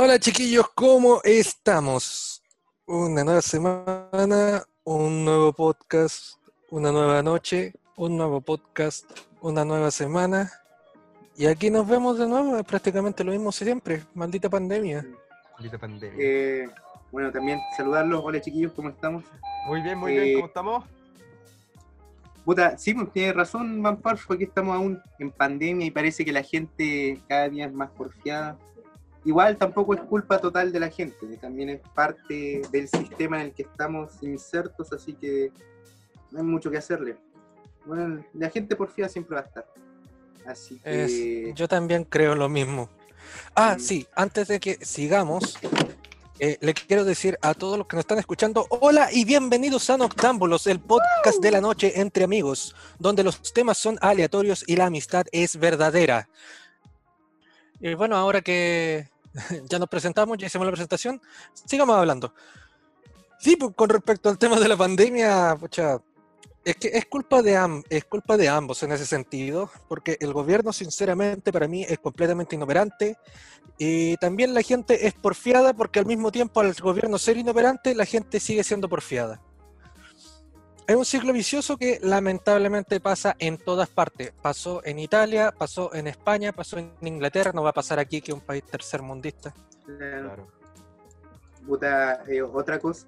Hola chiquillos, ¿cómo estamos? Una nueva semana, un nuevo podcast, una nueva noche, un nuevo podcast, una nueva semana. Y aquí nos vemos de nuevo, es prácticamente lo mismo siempre, maldita pandemia. Maldita pandemia. Eh, bueno, también saludarlos. Hola chiquillos, ¿cómo estamos? muy bien, muy eh, bien, ¿cómo estamos? Puta, sí, pues tiene razón, Van Parfo, aquí estamos aún en pandemia y parece que la gente cada día es más porfiada. Igual tampoco es culpa total de la gente, también es parte del sistema en el que estamos insertos, así que no hay mucho que hacerle. Bueno, la gente porfiada siempre va a estar. Así Es- que... yo también creo lo mismo. Ah, sí, antes de que sigamos, eh, le quiero decir a todos los que nos están escuchando, hola y bienvenidos a Noctámbulos, el podcast de la noche entre amigos, donde los temas son aleatorios y la amistad es verdadera. Y bueno, ahora que ya nos presentamos, ya hicimos la presentación, sigamos hablando. Sí, pues, con respecto al tema de la pandemia, pucha, es que es culpa de am- es culpa de ambos en ese sentido, porque el gobierno, sinceramente, para mí es completamente inoperante y también la gente es porfiada porque al mismo tiempo al gobierno ser inoperante, la gente sigue siendo porfiada. Es un ciclo vicioso que lamentablemente pasa en todas partes. Pasó en Italia, pasó en España, pasó en Inglaterra, no va a pasar aquí que es un país tercermundista. Claro. Puta, eh, otra cosa,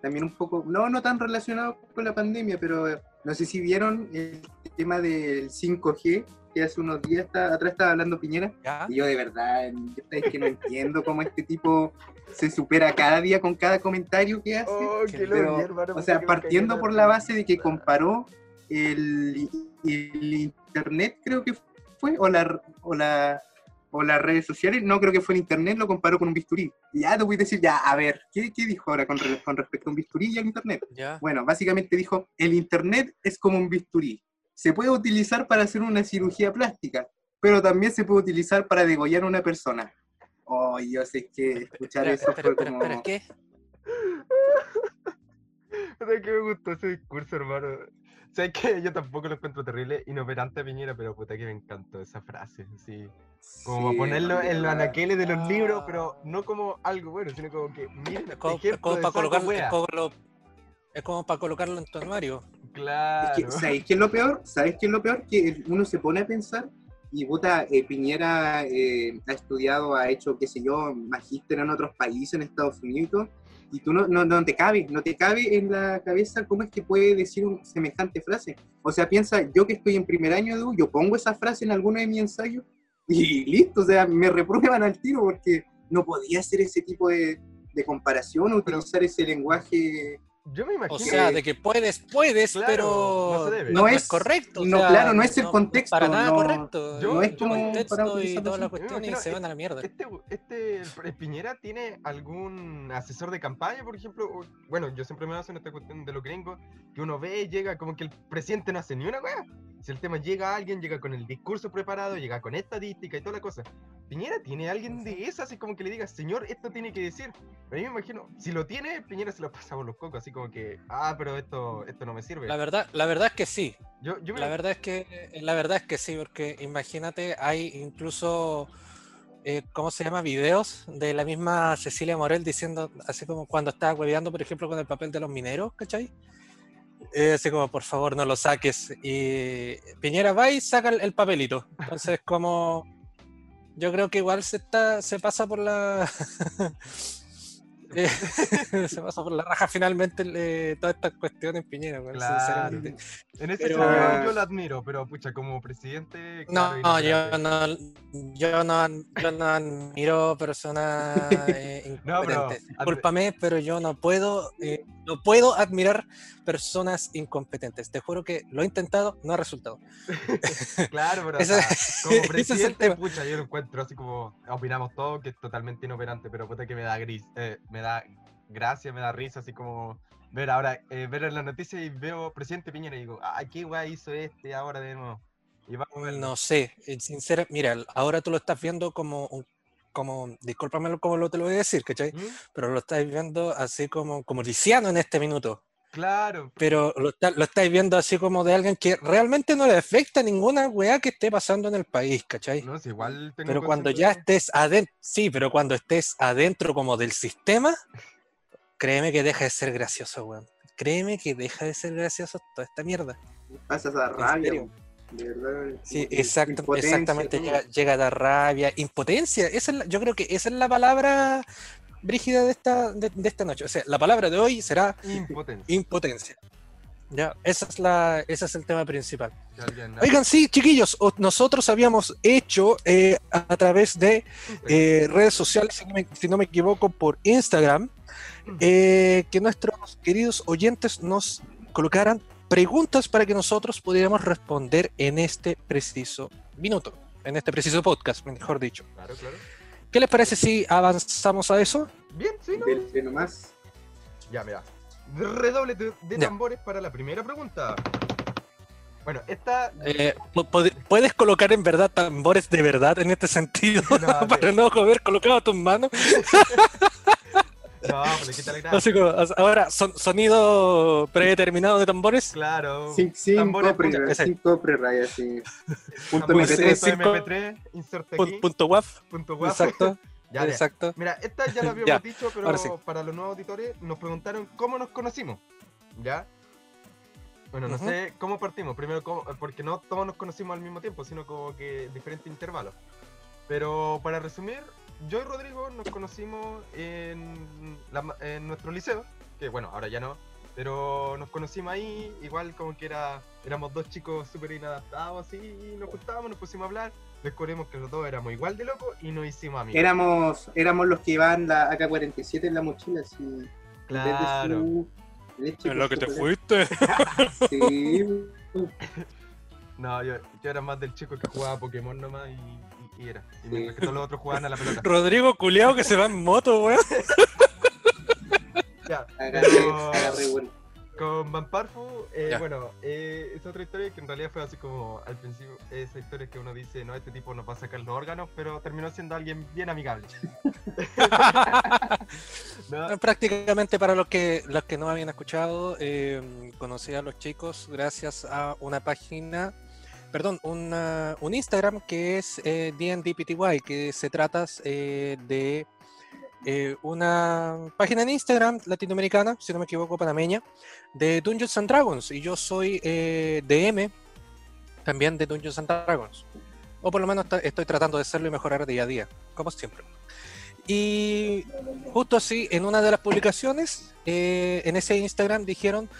también un poco, no, no tan relacionado con la pandemia, pero no sé si vieron el tema del 5G, que hace unos días está- atrás estaba hablando Piñera, ¿Ya? y yo de verdad, yo es que no entiendo cómo este tipo se supera cada día con cada comentario que hace. Oh, qué Pero, o sea, partiendo por la base de que comparó el, el internet, creo que fue, o la, o la o las redes sociales, no creo que fue el internet, lo comparó con un bisturí. Y ya te voy a decir, ya, a ver, ¿qué, qué dijo ahora con, re- con respecto a un bisturí y al internet? ¿Ya? Bueno, básicamente dijo, el internet es como un bisturí. Se puede utilizar para hacer una cirugía plástica, pero también se puede utilizar para degollar a una persona. Oh, yo sé que escuchar Espera, eso espera, fue espera, como... ¿qué? ¿Sabes que me gustó ese discurso, hermano? ¿Sabes que Yo tampoco lo encuentro terrible, inoperante a Piñera, pero puta que me encantó esa frase. Así, como Sí, ponerlo en los anaqueles de los libros, Ah. pero no como algo bueno, sino como que, miren, Es como, como para wea. como lo- es como para colocarlo en tu armario. Claro. Es que, ¿Sabéis qué es lo peor? ¿Sabéis qué es lo peor? Que uno se pone a pensar y puta, eh, Piñera eh, ha estudiado, ha hecho, qué sé yo, magíster en otros países, en Estados Unidos, y tú no, no, no te cabe, no te cabe en la cabeza cómo es que puede decir un semejante frase. O sea, piensa, yo que estoy en primer año de U, yo pongo esa frase en alguno de mis ensayos y listo, o sea, me reprueban al tiro porque no podía hacer ese tipo de, de comparación, utilizar ese lenguaje Yo me imagino. O sea, de que puedes, puedes, Claro, pero no se debe. no, es correcto. o no, sea, claro, no es el no- contexto, Para nada no- correcto. no es como contexto para y utilizarlo toda la así. cuestión y imagino, se van a la mierda. Este, este el, Piñera tiene algún asesor de campaña, por ejemplo. O- Bueno, yo siempre me baso en esta cuestión de los gringos, que uno ve, llega como que el presidente no hace ni una wea. Si el tema llega a alguien, llega con el discurso preparado, llega con estadística y toda la cosa. Piñera tiene alguien de esas, así como que le diga, señor, esto tiene que decir. Pero yo me imagino, si lo tiene, Piñera se lo pasa por los cocos, así como que, ah, pero esto, esto no me sirve. La verdad, la verdad es que sí. yo, yo me La verdad es que la verdad es que sí, porque imagínate, hay incluso eh, ¿cómo se llama? videos de la misma Cecilia Morel diciendo, así como cuando estaba hueveando, por ejemplo, con el papel de los mineros, ¿cachai? Eh, así como, por favor, no lo saques. Y Piñera va y saca el, el papelito. Entonces, como yo creo que igual se está, se pasa por la eh, se pasa por la raja finalmente eh, todas estas cuestiones Piñera, Claro. sinceramente. En ese Pero- sentido yo lo admiro, pero pucha, como presidente. No, claro, no, yo no, yo no, yo no admiro personas eh, No, pero Discúlpame, pero yo no puedo, eh, no puedo admirar personas incompetentes. Te juro que lo he intentado, no ha resultado. Claro, pero o Ese- sea, como es presidente, tema. pucha, yo lo encuentro así como opinamos todos que es totalmente inoperante, pero puta que me da gris, eh, me da gracia, me da risa, así como ver ahora, eh, ver en la noticia y veo presidente Piñera y digo, ay, qué guay hizo este ahora de nuevo. Y vamos a verlo. No sé, sincera, mira, ahora tú lo estás viendo como un como, discúlpame como lo te lo voy a decir, ¿cachai? ¿Mm? Pero lo estás viendo así como, como Lisiano en este minuto. Claro. pero lo, está- lo estáis viendo así como de alguien que realmente no le afecta ninguna weá que esté pasando en el país, ¿cachai? No, si igual tengo Pero cuando ya de- estés adentro, sí, pero cuando estés adentro como del sistema, créeme que deja de ser gracioso, weón. Créeme que deja de ser gracioso toda esta mierda. Pasas a rabia. Serio? De verdad. Sí, exacto, exactamente. Llega, llega a dar rabia, impotencia. Esa es la- yo creo que esa es la palabra brígida de esta, de, de esta noche. O sea, la palabra de hoy será Impotencia. impotencia. Ya, esa es la, ese es el tema principal. Oigan, sí, chiquillos, o- nosotros habíamos hecho eh, a través de eh, redes sociales, si no, me, si no me equivoco, por Instagram, eh, que nuestros queridos oyentes nos colocaran preguntas para que nosotros pudiéramos responder en este preciso minuto, en este preciso podcast, mejor dicho. Claro, claro. ¿Qué les parece si avanzamos a eso? Bien, sí, ¿no? Dele nomás. Ya, mira. Redoble de, de Ya. tambores para la primera pregunta. Bueno, esta. Eh, pu- pu- ¿Puedes colocar en verdad tambores de verdad en este sentido? No, para no haber colocado tus manos. No, pues le quita la ahora, son, sonido predeterminado de tambores. Claro. Sin, sin Tambores, copyright, ese. sin copyright, así. Punto Tambores MP3, MP3. cinco- MP3, inserte aquí. Pun- Punto WAF. Punto. Exacto. Ya, ya. exacto. Mira, esta ya la habíamos Ya, dicho, pero ahora sí. para los nuevos auditores nos preguntaron cómo nos conocimos. ¿Ya? Bueno, no sé cómo partimos. Primero, cómo- porque no todos nos conocimos al mismo tiempo, sino como que diferentes intervalos. Pero para resumir, yo y Rodrigo nos conocimos en, la ma- en nuestro liceo, que bueno, ahora ya no, pero nos conocimos ahí, igual como que era, éramos dos chicos súper inadaptados así, y nos juntábamos, nos pusimos a hablar, descubrimos que los dos éramos igual de locos y nos hicimos amigos. Éramos, éramos los que iban la AK-47 en la mochila, así. Claro. su En lo que te con fuiste. Sí. No, yo, yo era más del chico que jugaba Pokémon nomás y, y- y era. Y Sí. mientras que todos los otros jugaban a la pelota. Rodrigo culiao que se va en moto, weón. Ya, Agarré, pero con Vamparfu, eh, Ya. bueno, eh, es otra historia que en realidad fue así como al principio, esa historia que uno dice, no, este tipo nos va a sacar los órganos, pero terminó siendo alguien bien amigable. No, Prácticamente para los que los que no habían escuchado, eh, conocí a los chicos gracias a una página, perdón, una- un Instagram que es eh, DNDPTY, que se trata eh, de eh, una página en Instagram latinoamericana, si no me equivoco, panameña, de Dungeons and Dragons. Y yo soy eh, DM también de Dungeons and Dragons. O por lo menos estoy tratando de hacerlo y mejorar día a día, como siempre. Y justo así, en una de las publicaciones, en ese Instagram dijeron,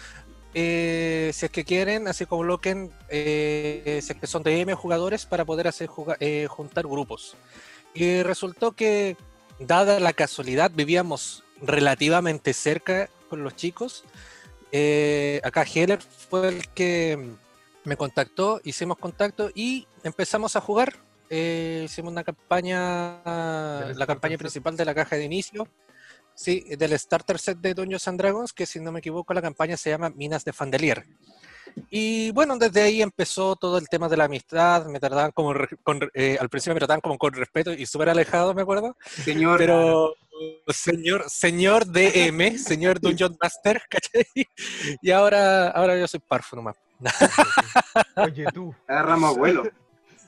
eh, si es que quieren, así coloquen, eh, si es que son DM jugadores para poder hacer eh, juntar grupos. Y resultó que, dada la casualidad, vivíamos relativamente cerca con los chicos. Eh, acá Heller fue el que me contactó, hicimos contacto y empezamos a jugar. Eh, hicimos una campaña, la campaña principal de la caja de inicio. Sí, del starter set de Dungeons and Dragons, que si no me equivoco la campaña se llama Minas de Fandelier. Y bueno, desde ahí empezó todo el tema de la amistad, me trataban como, con eh, al principio me trataban como con respeto y súper alejado, me acuerdo, Señor, pero señor, señor DM, señor Dungeon Master, ¿cachai? Y ahora, ahora yo soy Parfu nomás. Oye, tú. agarramos abuelo.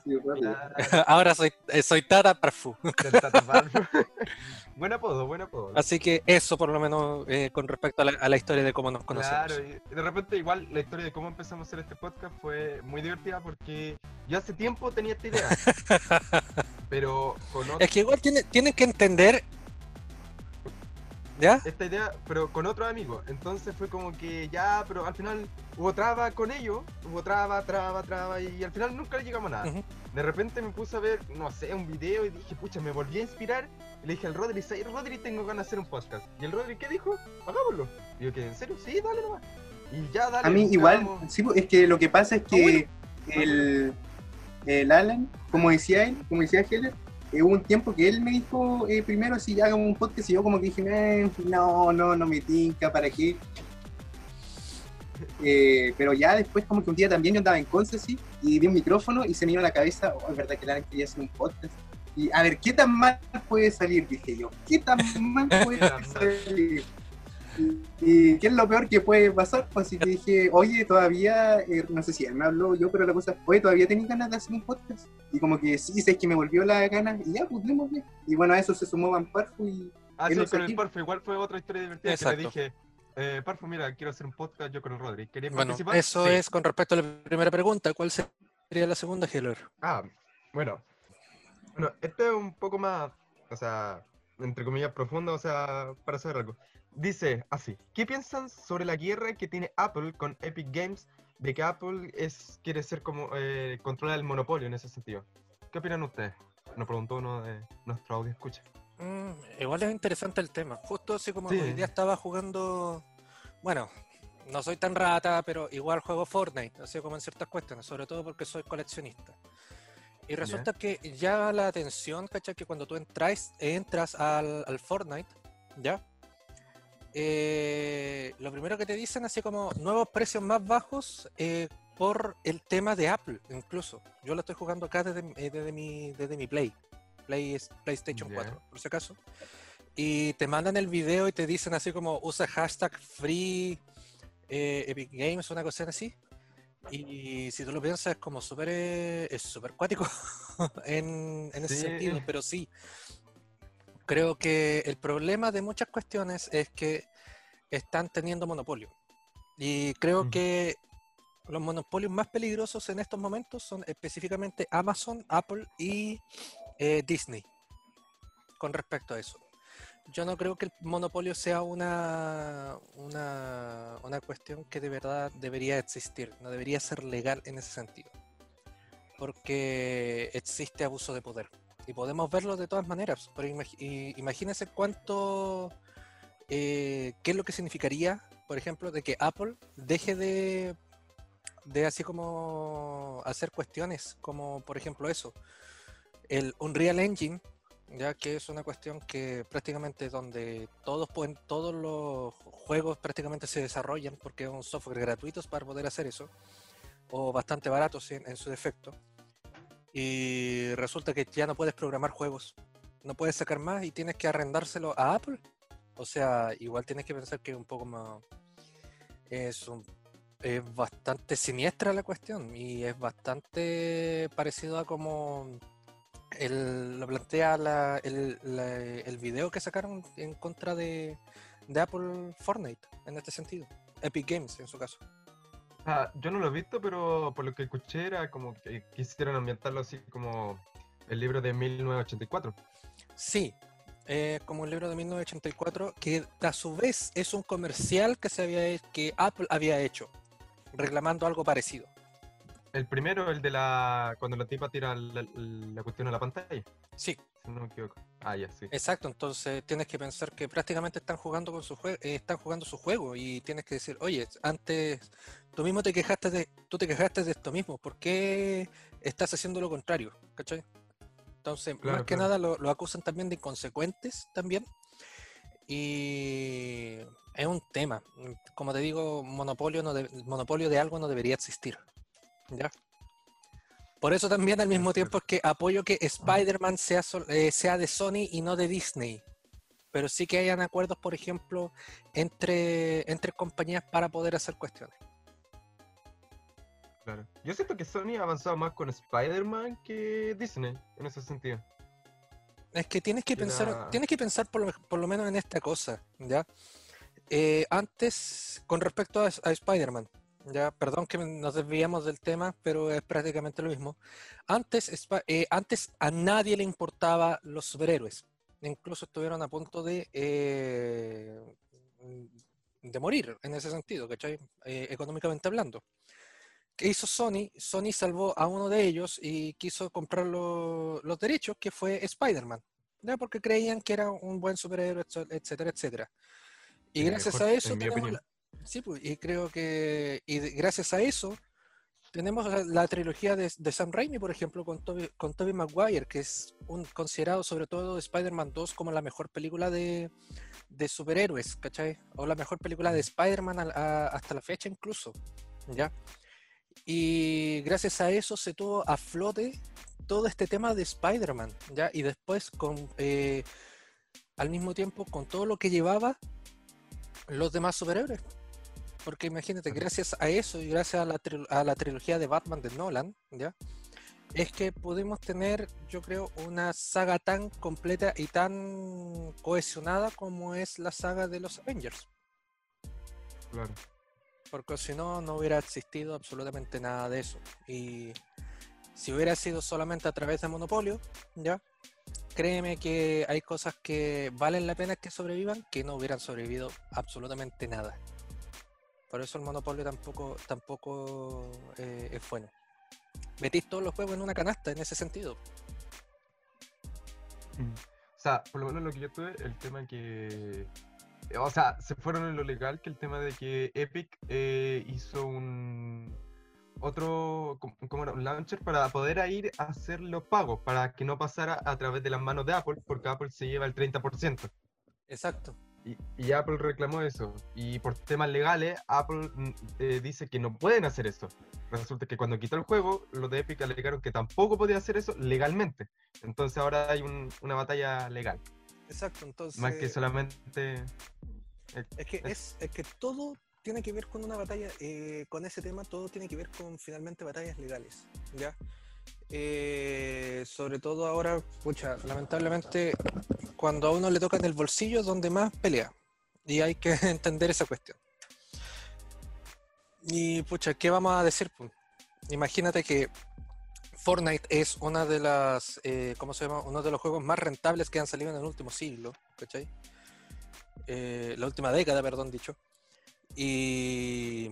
Rápido. Ahora soy, eh, soy Tata Parfu. del Tata Parfu. buen apodo, buen apodo. Así que eso por lo menos eh, con respecto a la, a la historia de cómo nos conocemos. Claro, y de repente igual la historia de cómo empezamos a hacer este podcast fue muy divertida porque yo hace tiempo tenía esta idea. pero con otro, Es que igual tiene, tienen que entender. ¿Ya? esta idea, pero con otro amigo. Entonces fue como que ya, pero al final hubo traba con ellos, hubo traba, traba, traba, y al final nunca le llegamos a nada. De repente me puse a ver, no sé, un video y dije, pucha, me volví a inspirar. Y le dije al Rodri, "Say, Rodri, tengo ganas de hacer un podcast. Y el Rodri, ¿qué dijo? Hagámoslo. Y yo, ¿qué? ¿En serio? Sí, dale nomás. Y ya, dale. A mí igual, sí, es que lo que pasa es que el, el Alan, como decía él, como decía Heller, hubo un tiempo que él me dijo eh, primero si hagamos un podcast y yo como que dije, "Eh, no, no, no me tinca, ¿para qué? Eh, pero ya después como que un día también yo andaba en Conce así, y vi un micrófono y se me vino a la cabeza, oh, es verdad que el Alan quería hacer un podcast. Y a ver, ¿qué tan mal puede salir? Dije yo, ¿qué tan mal puede salir? Y, qué es lo peor que puede pasar, pues así que dije, oye, todavía, eh, no sé si él me habló yo, pero la cosa, oye, todavía tenés ganas de hacer un podcast. Y como que sí, sé que me volvió la ganas, y ya, pues démosle. Y bueno, a eso se sumó Van Parfu y. Ah, sí, con el qué. Parfo igual fue otra historia divertida que Exacto. le dije, eh, Parfo, mira, quiero hacer un podcast yo con el Rodri. ¿Querías Bueno, participar? eso Sí. es con respecto a la primera pregunta. ¿Cuál sería la segunda, Heller? Ah, bueno. Bueno, este es un poco más, o sea, entre comillas, profundo, o sea, para saber algo. Dice así, ¿qué piensan sobre la guerra que tiene Apple con Epic Games de que Apple es quiere ser como, eh, controla el monopolio en ese sentido? ¿Qué opinan ustedes? Nos preguntó uno de nuestro audio escucha. Mm, igual es interesante el tema. Justo así como Sí. hoy día estaba jugando. Bueno, no soy tan rata, pero igual juego Fortnite, así como en ciertas cuestiones, sobre todo porque soy coleccionista. Y resulta que llama la atención, ¿cachai? Que cuando tú entras, entras al, al Fortnite, ¿ya? Eh, lo primero que te dicen, así como nuevos precios más bajos eh, por el tema de Apple, incluso. Yo lo estoy jugando acá desde, eh, desde mi, desde mi Play. Play PlayStation Ya. 4, por si acaso. Y te mandan el video y te dicen así como usa hashtag free eh, Epic Games, una cosa así. Y si tú lo piensas, es como súper eh, es súper cuático en, en ese Sí. sentido, pero sí. Creo que el problema de muchas cuestiones es que están teniendo monopolio. Y creo que los monopolios más peligrosos en estos momentos son específicamente Amazon, Apple y eh, Disney. Con respecto a eso. Yo no creo que el monopolio sea una, una, una cuestión que de verdad debería existir, no debería ser legal en ese sentido. Porque existe abuso de poder. Y podemos verlo de todas maneras. Pero y- imagínense cuánto, eh, qué es lo que significaría, por ejemplo, de que Apple deje de, de así como hacer cuestiones, como por ejemplo eso. El Unreal Engine, ya que es una cuestión que prácticamente donde todos pueden, todos los juegos prácticamente se desarrollan porque es un software gratuito para poder hacer eso, o bastante baratos en su defecto. Y resulta que ya no puedes programar juegos, no puedes sacar más y tienes que arrendárselo a Apple. O sea, igual tienes que pensar que es un poco más. Es, un- bastante siniestra la cuestión y es bastante parecido a como lo plantea la- el, el video que sacaron en contra de, de Apple Fortnite en este sentido. Epic Games en su caso. Ah, yo no lo he visto, pero por lo que escuché era como que quisieron ambientarlo así como el libro de 1984. Sí, eh, como el libro de 1984, que a su vez es un comercial que, se había, que Apple había hecho, reclamando algo parecido. El primero, el de la. cuando la tipa tira la, la cuestión a la pantalla, Sí, si no me equivoco. Ah, ya, sí. exacto. Entonces tienes que pensar que prácticamente están jugando con su juego, están jugando su juego y tienes que decir, oye, antes tú mismo te quejaste de, tú te quejaste de esto mismo, ¿por qué estás haciendo lo contrario? ¿Cachai? Entonces, Claro, más que claro. nada lo, lo acusan también de inconsecuentes también. Y es un tema. Como te digo, monopolio, no de- monopolio de algo no debería existir. ¿Ya? Por eso también al mismo tiempo es que apoyo que Spider-Man sea, eh, sea de Sony y no de Disney. Pero sí que hayan acuerdos, por ejemplo, entre, entre compañías para poder hacer cuestiones. Claro. Yo siento que Sony ha avanzado más con Spider-Man que Disney, en ese sentido. Es que tienes que Era- pensar, tienes que pensar por lo, por lo menos en esta cosa, ¿ya? Eh, antes, con respecto a, a Spider-Man, ya, perdón que nos desviamos del tema, pero es prácticamente lo mismo. Antes, eh, antes a nadie le importaba los superhéroes. Incluso estuvieron a punto de, eh, de morir en ese sentido, ¿cachai? Eh, económicamente hablando. ¿Qué hizo Sony? Sony salvó a uno de ellos y quiso comprar lo- los derechos, que fue Spider-Man, ¿ya? porque creían que era un buen superhéroe, etcétera, etcétera. Y El gracias mejor, a eso tenemos la- sí, pues, y creo que y gracias a eso tenemos la, la trilogía de, de Sam Raimi, por ejemplo, con Tobey con Tobey Maguire, que es un, considerado sobre todo Spider-Man 2 como la mejor película de, de superhéroes, ¿cachai? O la mejor película de Spider-Man hasta la fecha incluso, ¿ya? Y gracias a eso se tuvo a flote todo este tema de Spider-Man, ¿ya? Y después con... eh, al mismo tiempo, con todo lo que llevaba, los demás superhéroes. Porque imagínate, gracias a eso y gracias a la, a la trilogía de Batman de Nolan, ¿ya? Es que pudimos tener, yo creo, una saga tan completa y tan cohesionada como es la saga de los Avengers. Claro. Porque si no, no hubiera existido absolutamente nada de eso. Y si hubiera sido solamente a través de Monopolio, ¿ya? Créeme que hay cosas que valen la pena que sobrevivan que no hubieran sobrevivido absolutamente nada. Por eso el Monopolio tampoco, tampoco eh, es bueno. Metís todos los juegos en una canasta en ese sentido. O sea, por lo menos lo que yo tuve, el tema que. O sea, se fueron en lo legal, que el tema de que Epic eh, hizo un. Otro. ¿cómo- ¿Cómo era? Un launcher para poder ir a hacer los pagos, para que no pasara a través de las manos de Apple, porque Apple se lleva el 30%. Exacto. Y, y Apple reclamó eso. Y por temas legales, Apple mm, eh, dice que no pueden hacer eso. Resulta que cuando quitó el juego, los de Epic alegaron que tampoco podía hacer eso legalmente. Entonces ahora hay un- una batalla legal. Exacto. Entonces. Más que solamente. Es que, es, es que todo tiene que ver con una batalla, eh, con ese tema, todo tiene que ver con finalmente batallas legales, ¿ya? Eh, sobre todo ahora, pucha, lamentablemente, cuando a uno le toca en el bolsillo es donde más pelea, y hay que entender esa cuestión. Y pucha, ¿qué vamos a decir? pues? Imagínate que Fortnite es una de las, eh, ¿cómo se llama? Uno de los juegos más rentables que han salido en el último siglo, ¿cachai? eh, la última década, perdón, dicho. Y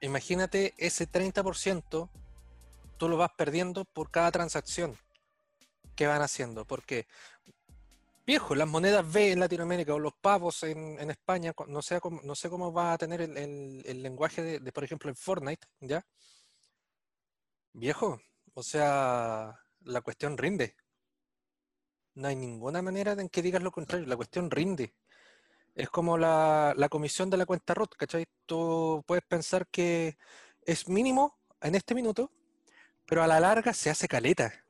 imagínate ese 30%, tú lo vas perdiendo por cada transacción que van haciendo. Porque, viejo, las monedas B en Latinoamérica o los pavos en, España, no sé, no sé cómo va a tener el, lenguaje de, por ejemplo, en Fortnite, ¿ya? Viejo, o sea, la cuestión rinde. No hay ninguna manera en que digas lo contrario, la cuestión rinde. Es como la, la comisión de la cuenta ROT, ¿cachai? Tú puedes pensar que es mínimo en este minuto, pero a la larga se hace caleta.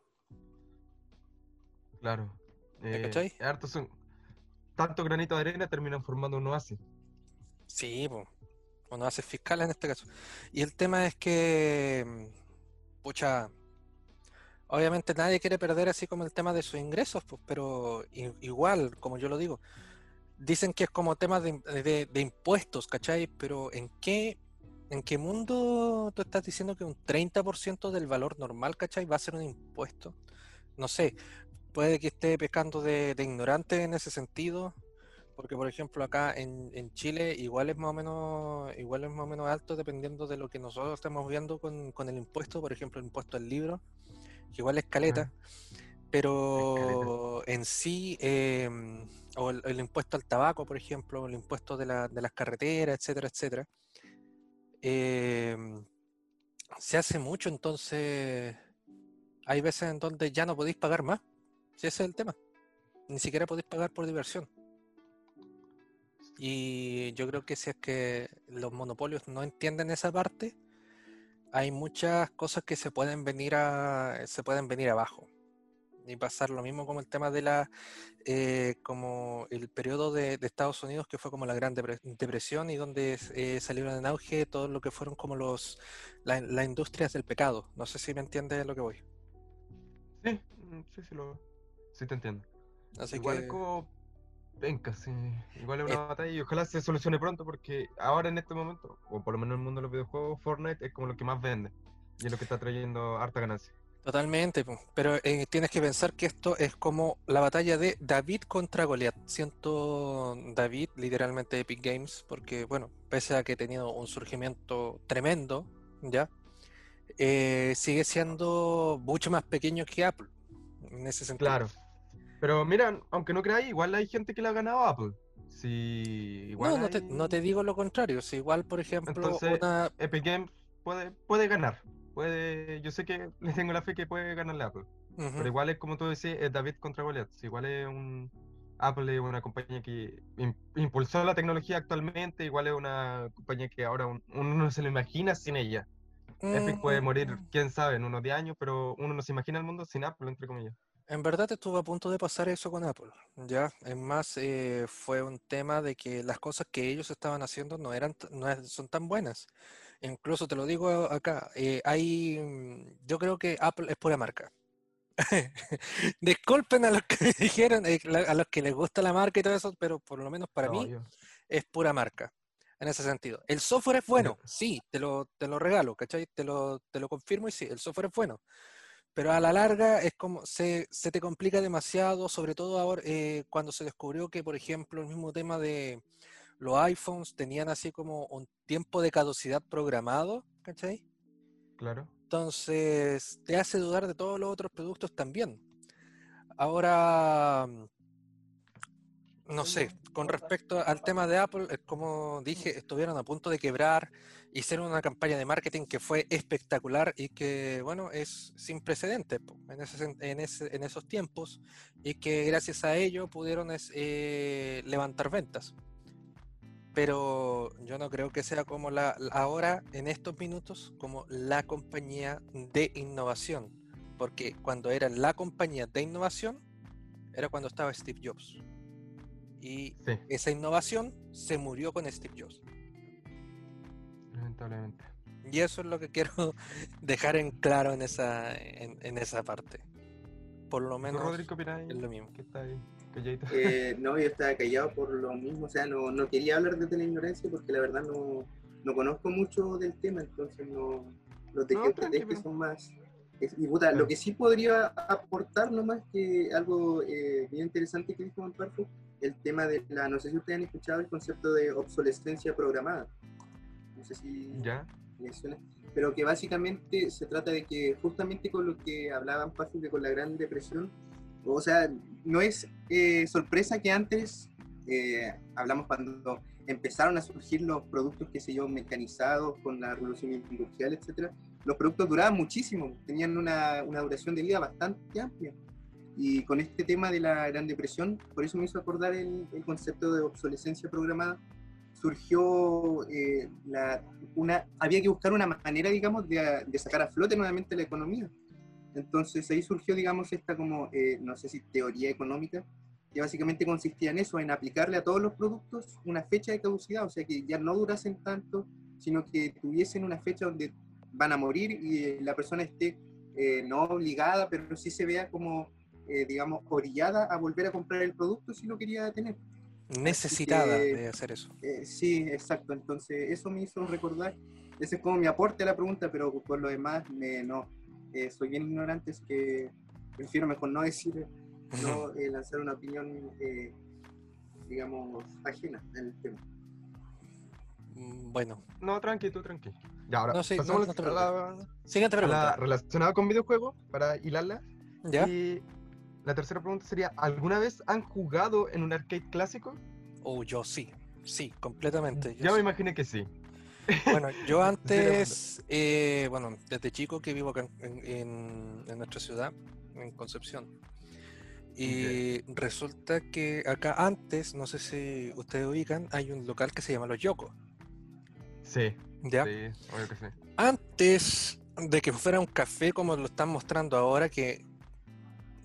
Claro. ¿Me Eh, cachai? hartos son. Tanto granito de arena terminan formando un oasis. Sí, po. o no haces fiscales en este caso. Y el tema es que, mm, pucha, obviamente nadie quiere perder así como el tema de sus ingresos, pues, pero igual, como yo lo digo, dicen que es como tema de, de- de impuestos, ¿cachai? Pero ¿en qué, en qué mundo tú estás diciendo que un 30% del valor normal, ¿cachai? Va a ser un impuesto? No sé, puede que esté pecando de, de ignorante en ese sentido, porque por ejemplo acá en, en Chile igual es más o menos, igual es más o menos alto dependiendo de lo que nosotros estemos viendo con, con el impuesto, por ejemplo el impuesto al libro, que igual es caleta, pero en sí, eh, o el, el impuesto al tabaco, por ejemplo, o el impuesto de, la- de las carreteras, etcétera, etcétera, eh, se hace mucho, entonces hay veces en donde ya no podéis pagar más, si ese es el tema, ni siquiera podéis pagar por diversión. Y yo creo que si es que los monopolios no entienden esa parte, hay muchas cosas que se pueden venir a se pueden venir abajo. Y pasar lo mismo como el tema de la eh, como el periodo de, Estados Unidos que fue como la Gran Depre- Depresión y donde eh, salieron en auge todo lo que fueron como los la- las industrias del pecado. No sé si me entiendes lo que voy. Sí, mm, sí, sí, lo, sí te entiendo. Así Igual que es como. Venga, sí. Igual es una Eh. batalla y ojalá se solucione pronto porque ahora en este momento, o por lo menos en el mundo de los videojuegos, Fortnite es como lo que más vende y es lo que está trayendo harta ganancia. Totalmente, pero eh, tienes que pensar que esto es como la batalla de David contra Goliat. Siento David, literalmente Epic Games, porque bueno, pese a que ha tenido un surgimiento tremendo, ¿ya? Eh, sigue siendo mucho más pequeño que Apple, en ese sentido. Claro. Pero mira, aunque no creáis, igual hay gente que le ha ganado a Apple. Sí, igual No, no te, no te digo lo contrario, si igual, por ejemplo, Entonces, una... Epic Games puede, puede ganar. Puede, yo sé que le tengo la fe que puede ganarle a Apple. Pero igual es como tú decís, es David contra Goliath. Sí, Igual es un. Apple es una compañía que im- impulsó la tecnología actualmente. Igual es una compañía que ahora un- uno no se lo imagina sin ella. Epic puede morir, Mm, quién sabe, en unos 10 años, pero uno no se imagina el mundo sin Apple, entre comillas. En verdad estuvo a punto de pasar eso con Apple, ya. Es más, eh, fue un tema de que las cosas que ellos estaban haciendo no eran, no son tan buenas. Incluso te lo digo acá, eh, hay, mm, yo creo que Apple es pura marca. Disculpen a los que dijeron, eh, la- a los que les gusta la marca y todo eso, pero por lo menos para No, mí yo- es pura marca. En ese sentido. El software es bueno, sí, te lo, te lo regalo, ¿cachai? Te lo, te lo confirmo y sí, el software es bueno. Pero a la larga es como se, se te complica demasiado, sobre todo ahora eh, cuando se descubrió que, por ejemplo, el mismo tema de los iPhones tenían así como un tiempo de caducidad programado, ¿cachai? Claro. Entonces te hace dudar de todos los otros productos también. Ahora, no sé, con respecto al tema de Apple, es como dije, estuvieron a punto de quebrar, hicieron una campaña de marketing que fue espectacular y que, bueno, es sin precedentes en, ese en, ese- en esos tiempos y que gracias a ello pudieron es, eh, levantar ventas. Pero yo no creo que sea como la- ahora, en estos minutos, como la compañía de innovación. Porque cuando era la compañía de innovación, era cuando estaba Steve Jobs. Y Sí, esa innovación se murió con Steve Jobs. Lamentablemente. Y eso es lo que quiero dejar en claro en esa, en, en esa parte. Por lo ¿Tú, menos Rodrigo, es lo mismo. Que está ahí. Eh, no, yo estaba callado por lo mismo, o sea, no, no quería hablar desde la ignorancia porque la verdad no, no conozco mucho del tema, entonces no, los de No, que son más... es- y puta, lo que sí podría aportar nomás que algo eh, bien interesante que dijo Juan Parfo, el tema de la, no sé si ustedes han escuchado el concepto de obsolescencia programada. No sé si ¿Ya? menciona, pero que básicamente se trata de que justamente con lo que hablaban Paco, que con la Gran Depresión, o sea, no es eh, sorpresa que antes, eh, hablamos cuando empezaron a surgir los productos, qué sé yo, mecanizados con la revolución industrial, etcétera, los productos duraban muchísimo, tenían una, una duración de vida bastante amplia. Y con este tema de la Gran Depresión, por eso me hizo acordar el, el concepto de obsolescencia programada, surgió eh, la, una, había que buscar una manera, digamos, de, de sacar a flote nuevamente la economía. Entonces ahí surgió, digamos, esta como, eh, no sé si teoría económica, que básicamente consistía en eso, en aplicarle a todos los productos una fecha de caducidad, o sea, que ya no durasen tanto, sino que tuviesen una fecha donde van a morir y eh, la persona esté eh, no obligada, pero sí se vea como, eh, digamos, orillada a volver a comprar el producto si lo quería tener. Necesitada que- de hacer eso. Eh, sí, exacto. Entonces, eso me hizo recordar. Ese es como mi aporte a la pregunta, pero por lo demás, me- no. Eh, soy bien ignorante, así que prefiero mejor no decir, no eh, lanzar una opinión, eh, digamos, ajena en el tema. Mm, Bueno, No, tranqui, tú tranqui. Ya, ahora, No, sí, no, no te a la, siguiente a la pregunta. relacionada con videojuegos para hilarla. ¿Ya? Y la tercera pregunta sería, ¿alguna vez han jugado en un arcade clásico? Oh, yo sí, sí, completamente. yo Ya me imaginé que sí. Bueno, yo antes, eh, bueno, desde chico que vivo acá en, en- en nuestra ciudad, en Concepción. Y resulta que acá antes, no sé si ustedes ubican, hay un local que se llama Los Yocos. Sí, ¿Ya? sí, obvio que sí. Antes de que fuera un café como lo están mostrando ahora, que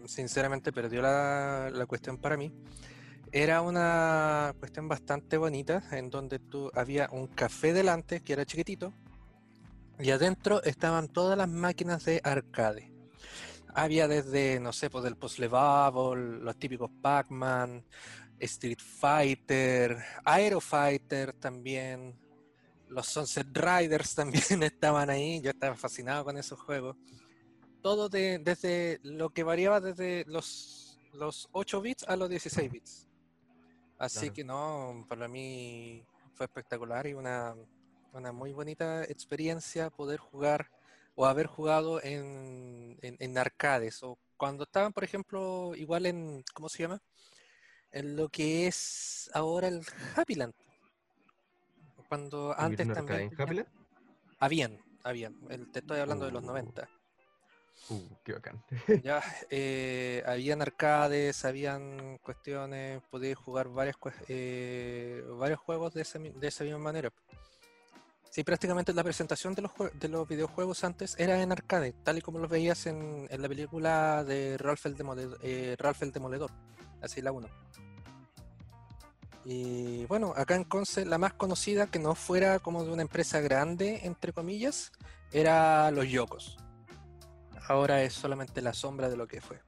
sinceramente perdió la, la cuestión para mí, era una cuestión bastante bonita en donde tú había un café delante que era chiquitito y adentro estaban todas las máquinas de arcade. Había desde, no sé, pues del Puzzle Bubble, los típicos Pac-Man, Street Fighter, Aero Fighter también, los Sunset Riders también estaban ahí, yo estaba fascinado con esos juegos. Todo de- desde lo que variaba desde los, los 8 bits a los 16 bits. Así Claro. que no, para mí fue espectacular y una, una muy bonita experiencia poder jugar o haber jugado en, en, en arcades o cuando estaban, por ejemplo, igual en, ¿cómo se llama? En lo que es ahora el Happyland. Cuando antes ¿Tuvieron arcade también en Happyland? habían, habían. El- te estoy hablando de los Uh. 90. Uh, qué bacán. Ya, eh, habían arcades, habían cuestiones, podías jugar varias, eh, varios juegos de esa, mi- de esa misma manera. Sí, prácticamente la presentación de los, de los videojuegos antes era en arcade, tal y como los veías en, en la película de Ralph el, Demole- eh, Ralph el Demoledor, así la 1. Y bueno, acá en Conce la más conocida, que no fuera como de una empresa grande, entre comillas, era Los Yocos. Ahora es solamente la sombra de lo que fue.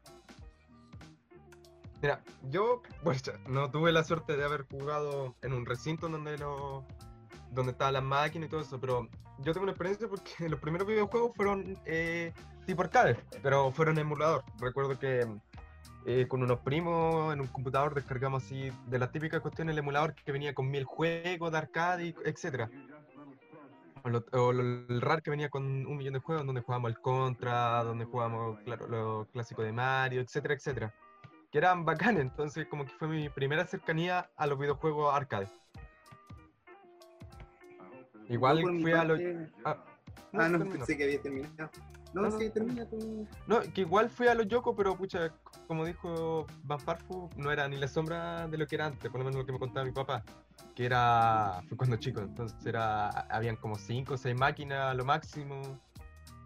Mira, yo pues, no tuve la suerte de haber jugado en un recinto donde lo, donde estaban las máquinas y todo eso, pero yo tengo una experiencia porque los primeros videojuegos fueron eh, tipo arcade, pero fueron emulador. Recuerdo que eh, con unos primos en un computador descargamos así de las típicas cuestiones el emulador que venía con mil juegos de arcade, y etcétera. O, lo- o lo- el RAR que venía con un millón de juegos donde jugábamos el Contra, donde jugábamos, claro, los clásicos de Mario, etcétera, etcétera que eran bacanes, entonces como que fue mi primera cercanía a los videojuegos arcade. Igual fui a los... Ah, Ah, no, pensé que había terminado. No, sí, termina tú. No, que igual fui a los Yoko, pero pucha, como dijo Van Farfu, no era ni la sombra de lo que era antes, por lo menos lo que me contaba mi papá, que era, fue cuando chico, entonces era, habían como 5 o 6 máquinas a lo máximo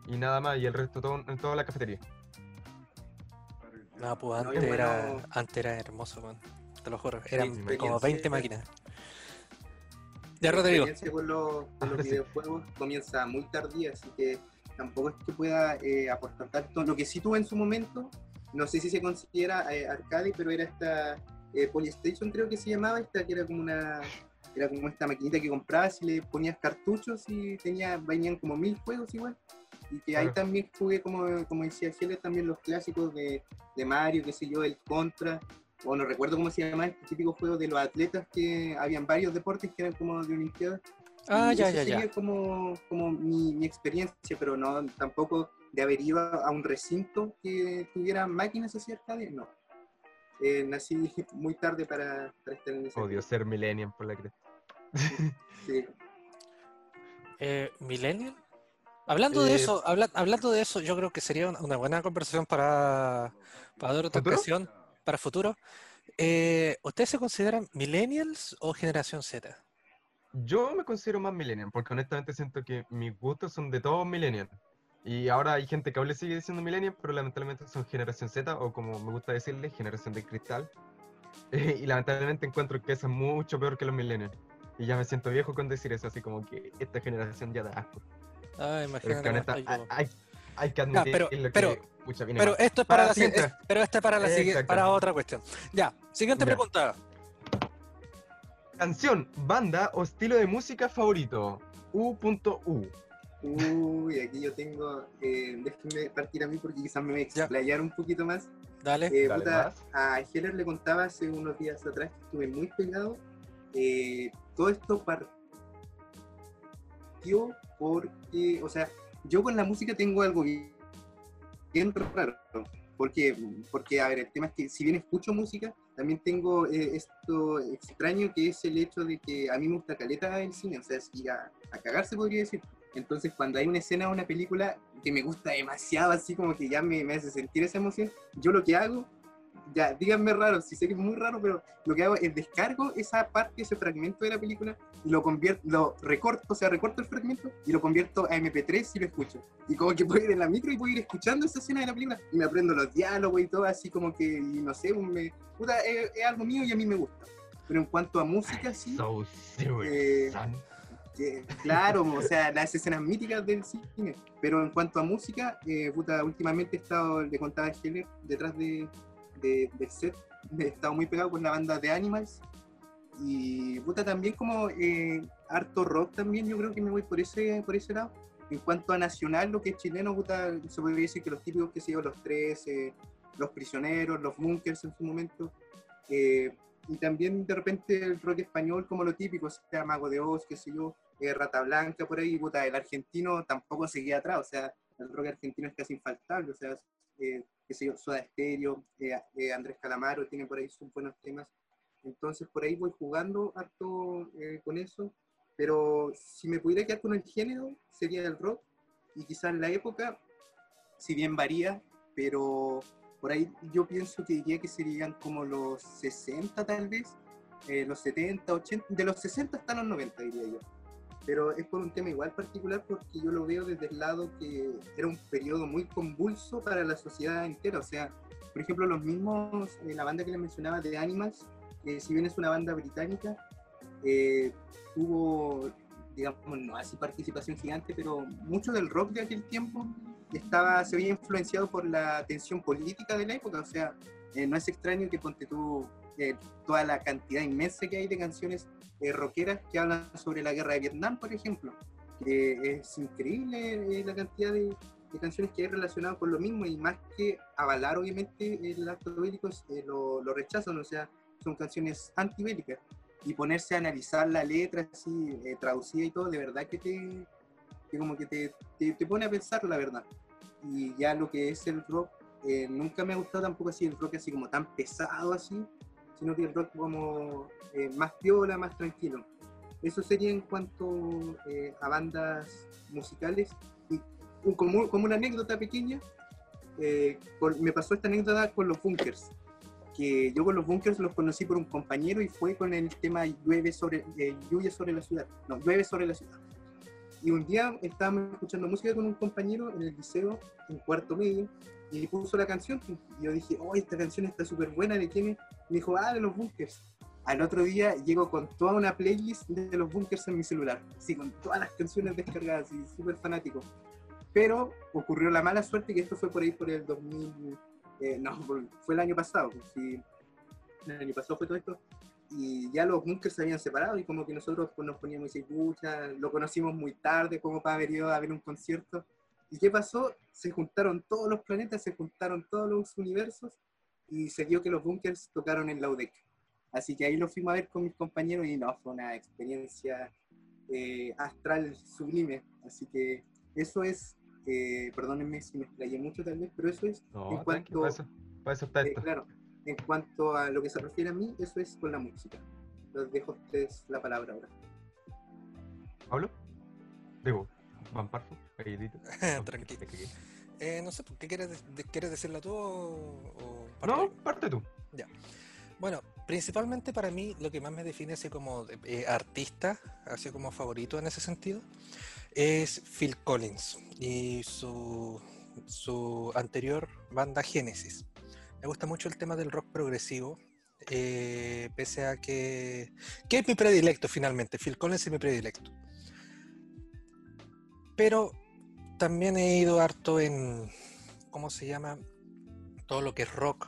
y nada más, y el resto todo en toda la cafetería. No, pues antes, era, bueno- antes era hermoso, man. Te lo juro. Eran como experiencia- 20 máquinas. Ya, Rodrigo. experiencia con los, con los Ah, sí. videojuegos comienza muy tardía, así que tampoco es que pueda eh, aportar tanto. Lo que sí tuve en su momento, no sé si se considera eh, arcade, pero era esta eh, Polystation, creo que se llamaba, esta que era como una era como esta maquinita que comprabas y le ponías cartuchos y tenía, venían como mil juegos igual. Y que ahí también jugué, como, como decía Heller, también los clásicos de, de Mario, qué sé yo, el Contra, o no recuerdo cómo se llamaba este típico juego de los atletas, que habían varios deportes que eran como de Olimpiadas. Ah, Y ya, eso ya, sería ya. como, como mi, mi experiencia, pero no tampoco de haber ido a un recinto que tuviera máquinas así arcade, no. Eh, nací muy tarde para, para estar en ese. Odio ser millennial por la cresta. sí. Eh, ¿Millennial? Hablando de Eh, eso, habla- hablando de eso, yo creo que sería una, buena conversación para, para dar otra ¿Futuro? ocasión, para futuro. Eh, ¿Ustedes se consideran millennials o generación Z? Yo me considero más millennial, porque honestamente siento que mis gustos son de todos millennial. Y ahora hay gente que aún le sigue diciendo millennial, pero lamentablemente son generación Z, o como me gusta decirle, generación de cristal. y lamentablemente encuentro que eso es mucho peor que los millennials. Y ya me siento viejo con decir eso, así como que esta generación ya da asco. Ah, Pero es imagínate que hay, hay, hay que admitir pero- lo pero- que pucha, viene Pero mal. esto es Para para, la la si- siguiente. pero esta es para la siguiente, para otra cuestión. Ya, siguiente Ya. pregunta. Canción, banda o estilo de música favorito. U.U. Uy, aquí yo tengo. Eh, déjenme partir a mí porque quizás me voy a Ya. explayar un poquito más. Dale. Eh, Dale, puta, vas. a Heller le contaba hace unos días atrás que estuve muy pegado. Eh, todo esto partió porque, o sea, yo con la música tengo algo bien, bien raro. Porque, porque, a ver, el tema es que si bien escucho música, también tengo eh, esto extraño que es el hecho de que a mí me gusta caleta el cine, o sea, es ir a, a cagarse podría decir. Entonces, cuando hay una escena o una película que me gusta demasiado, así como que ya me, me hace sentir esa emoción, yo lo que hago, ya, díganme raro, si sé que es muy raro, pero lo que hago es descargo esa parte, ese fragmento de la película y lo convierto, lo recorto, o sea, recorto el fragmento y lo convierto a MP3 y lo escucho. Y como que puedo ir en la micro y puedo ir escuchando esa escena de la película y me aprendo los diálogos y todo, así como que, y no sé, me, puta, es, es algo mío y a mí me gusta. Pero en cuanto a música, sí, So serious, Eh, son. Claro, o sea, las escenas míticas del cine. Pero en cuanto a música, eh, puta, últimamente he estado, le contaba a Heller, detrás de, de- del set, he estado muy pegado con la banda de Animals. Y puta, también como eh, harto rock también, yo creo que me voy por ese, por ese lado. En cuanto a nacional, lo que es chileno, puta, se podría decir que los típicos que se yo, los tres, eh, los prisioneros, los bunkers en su momento. eh, y también de repente el rock español como lo típico, o sea, Mago de Oz, qué sé yo, eh, Rata Blanca por ahí, puta, el argentino tampoco seguía atrás, o sea, el rock argentino es casi infaltable, o sea, eh, qué sé yo, Soda Stereo, eh, eh, Andrés Calamaro tiene por ahí sus buenos temas, entonces por ahí voy jugando harto eh, con eso, pero si me pudiera quedar con el género, sería el rock, y quizás la época, si bien varía, pero por ahí yo pienso que diría que serían como los 60 tal vez, los 70, 80, de los 60 hasta los 90 diría yo. Pero es por un tema igual particular porque yo lo veo desde el lado que era un periodo muy convulso para la sociedad entera. O sea, por ejemplo, los mismos, eh, la banda que les mencionaba de Animals, eh, si bien es una banda británica, eh, digamos, no así participación gigante, pero mucho del rock de aquel tiempo estaba, se había influenciado por la tensión política de la época. O sea, no es extraño que ponte tú toda la cantidad inmensa que hay de canciones eh, rockeras que hablan sobre la guerra de Vietnam, por ejemplo. Que es increíble eh, la cantidad de, canciones que hay relacionadas con lo mismo y más que avalar obviamente el acto bélico eh, lo, lo, rechazan, o sea, son canciones antibélicas. Y ponerse a analizar la letra así, traducida y todo, de verdad que te, que como que te, te, te, pone a pensar la verdad. Y ya lo que es el rock, nunca me ha gustado tampoco así el rock así como tan pesado así, sino que el rock como eh, más piola, más tranquilo. Eso sería en cuanto eh, a bandas musicales. Y como, como, una anécdota pequeña, eh, me pasó esta anécdota con los bunkers. Que yo con los bunkers los conocí por un compañero y fue con el tema llueve sobre, lluvia sobre la ciudad. No, llueve sobre la ciudad. Y un día estábamos escuchando música con un compañero en el liceo, en cuarto medio, y puso la canción. Y yo dije, oh, esta canción está súper buena, ¿de quién es? Me dijo, ah, de los bunkers. Al otro día llego con toda una playlist de los bunkers en mi celular, sí, con todas las canciones descargadas, y súper fanático. Pero ocurrió la mala suerte que esto fue por ahí por el 2000, eh, no, fue el año pasado, pues, sí, el año pasado fue todo esto, y ya los bunkers se habían separado y como que nosotros pues, nos poníamos y pucha, lo conocimos muy tarde como para haber ido a ver un concierto. ¿Y qué pasó? Se juntaron todos los planetas, se juntaron todos los universos y se dio que los bunkers tocaron en la UDEC. Así que ahí lo fuimos a ver con mis compañeros y no, fue una experiencia eh, astral sublime. Así que eso es, eh, perdónenme si me explayé mucho tal vez, pero eso es en cuanto... Eh, claro, en cuanto a lo que se refiere a mí, eso es con la música. Les dejo a ustedes la palabra ahora. ¿Pablo? Debo. Van Parfo, Tranquilo. Eh, no sé, ¿qué quieres, quieres decirla tú o, No, parte tú. Ya. Bueno, principalmente para mí lo que más me define así como eh, artista, así como favorito en ese sentido, es Phil Collins y su, su anterior banda Genesis. Me gusta mucho el tema del rock progresivo, eh, pese a que, que es mi predilecto finalmente, Phil Collins es mi predilecto. Pero también he ido harto en, ¿cómo se llama? Todo lo que es rock.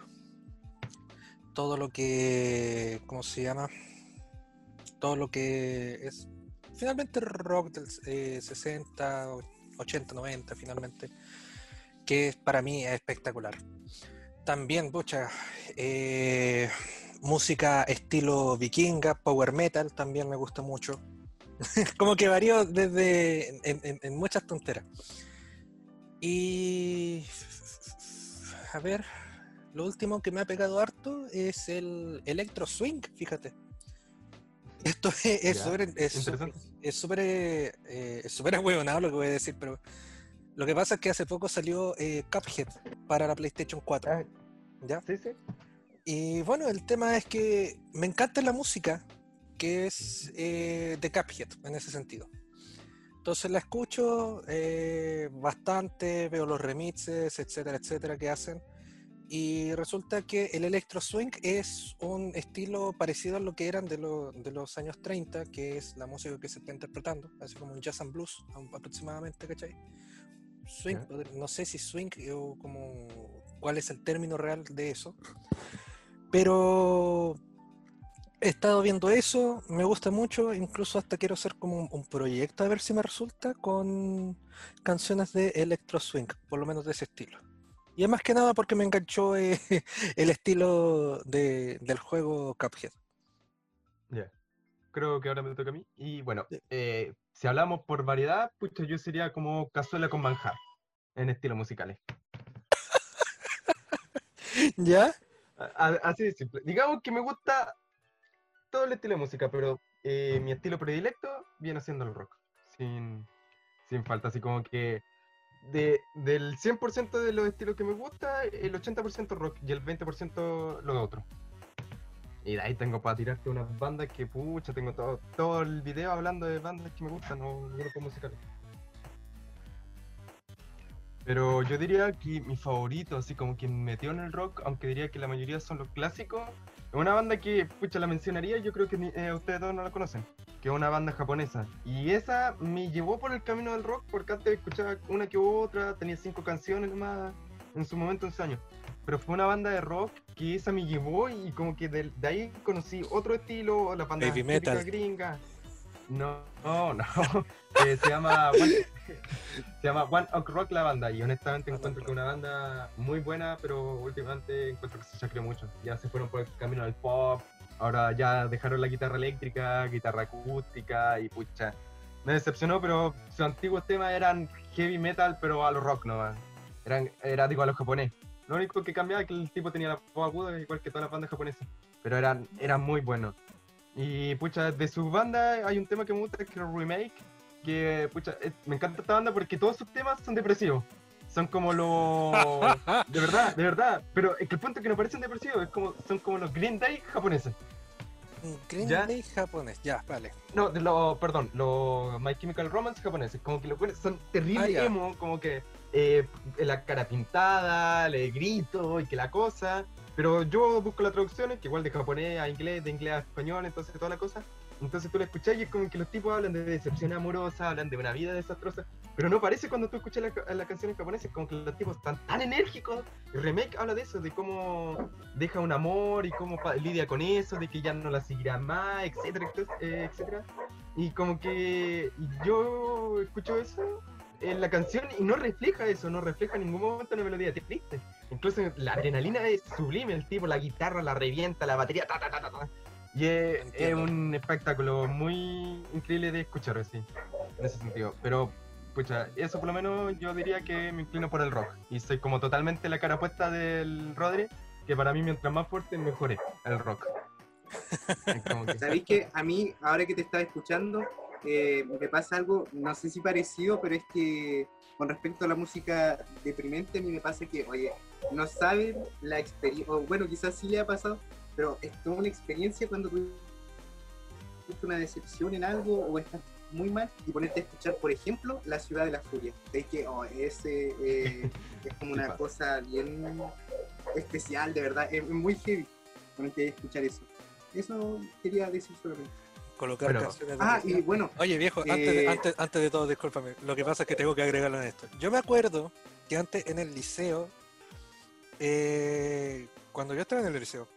Todo lo que, ¿cómo se llama? Todo lo que es finalmente rock del 60, 80, 90 finalmente, que para mí es espectacular. También, bocha, eh, música estilo vikinga, power metal, también me gusta mucho. como que varió desde en, muchas tonteras. Y a ver, lo último que me ha pegado harto es el electro swing, fíjate. Esto es súper es súper eh, es súper lo que voy a decir, pero lo que pasa es que hace poco salió eh, Cuphead para la PlayStation 4. Ah, ¿Ya? Sí, sí. Y bueno, el tema es que me encanta la música, que es eh, de Cuphead en ese sentido. Entonces la escucho eh, bastante, veo los remixes, etcétera, etcétera, que hacen. Y resulta que el electro swing es un estilo parecido a lo que eran de, de los años 30, que es la música que se está interpretando, así como un jazz and blues aproximadamente, ¿cachai? Swing, no sé si swing o como cuál es el término real de eso, pero he estado viendo eso, me gusta mucho, incluso hasta quiero hacer como un, proyecto a ver si me resulta con canciones de electro swing, por lo menos de ese estilo. Y es más que nada porque me enganchó eh, el estilo del juego Cuphead. Ya, creo que ahora me toca a mí. Y bueno, eh, si hablamos por variedad, pues yo sería como cazuela con manjar en estilo musicales. ¿Ya? Así de simple. Digamos que me gusta todo el estilo de música, pero eh, mi estilo predilecto viene siendo el rock. Sin, sin falta, así como que de, del 100% de los estilos que me gusta, el 80% rock y el 20% lo otro. Y de ahí tengo para tirarte unas bandas que, pucha, tengo todo, todo el video hablando de bandas que me gustan, no grupos musicales. Pero yo diría que mi favorito, así como quien metió en el rock, aunque diría que la mayoría son los clásicos, una banda que, pucha, la mencionaría, yo creo que eh, ustedes todos no la conocen, que es una banda japonesa. Y esa me llevó por el camino del rock, porque antes escuchaba una que otra, tenía cinco canciones nomás en su momento, en su año. Pero fue una banda de rock que esa me llevó y como que de, de ahí conocí otro estilo, la banda metal. gringa. No, no, no. Eh, se llama One, se llama One Ok Rock la banda y honestamente One encuentro que es una banda muy buena, pero últimamente encuentro que se chacreó mucho. Ya se fueron por el camino del pop, ahora ya dejaron la guitarra eléctrica, guitarra acústica y pucha. Me decepcionó, pero sus antiguos temas eran heavy metal, pero a los rock nomás. Eran, era digo a los japonés. Lo único que cambiaba es que el tipo tenía la voz aguda, igual que todas las bandas japonesas. Pero eran, eran muy buenos. Y pucha, de su banda hay un tema que me gusta, que es el Remake. Que pucha, eh, me encanta esta banda porque todos sus temas son depresivos. Son como los. De verdad, de verdad. Pero es que el punto es que no parecen depresivos, es como, son como los Green Day japoneses. Green ¿Ya? Day japonés, ya, vale. No, de los, perdón, los My Chemical Romance japoneses, como que los son terribles Ah, emo, como que eh, la cara pintada, le grito y que la cosa. Pero yo busco las traducciones, que igual de japonés a inglés, de inglés a español, entonces toda la cosa. Entonces tú la escuchás y es como que los tipos hablan de decepción amorosa, hablan de una vida desastrosa, pero no parece cuando tú escuchas la, la canción en como que los tipos están tan enérgicos. El remake habla de eso, de cómo deja un amor y cómo lidia con eso, de que ya no la seguirá más, etcétera, eh, etcétera. Y como que yo escucho eso en la canción y no refleja eso, no refleja en ningún momento una melodía triste. Incluso la adrenalina es sublime, el tipo, la guitarra la revienta, la batería, ta, ta, ta, ta, ta. Y es, un espectáculo muy increíble de escuchar, sí, en ese sentido. Pero, pucha, eso por lo menos yo diría que me inclino por el rock. Y soy como totalmente la cara puesta del Rodri, que para mí mientras más fuerte, mejor es el rock. Que- ¿Sabéis que a mí, ahora que te estaba escuchando, eh, me pasa algo, no sé si parecido, pero es que con respecto a la música deprimente, a mí me pasa que, oye, no saben la experiencia, o bueno, quizás sí le ha pasado, pero es toda una experiencia cuando tú tuviste una decepción en algo o estás muy mal y ponerte a escuchar, por ejemplo, La Ciudad de la Furia. Es que oh, ese eh, es como una cosa bien especial, de verdad, es muy heavy ponerte a escuchar eso. Eso quería decir solamente. Colocar Pero- canciones de Ah, y bueno, Oye, viejo, antes, de, Eh, antes, antes de todo, discúlpame. Lo que pasa es que tengo que agregarlo en esto. Yo me acuerdo que antes en el liceo, eh, cuando yo estaba en el liceo,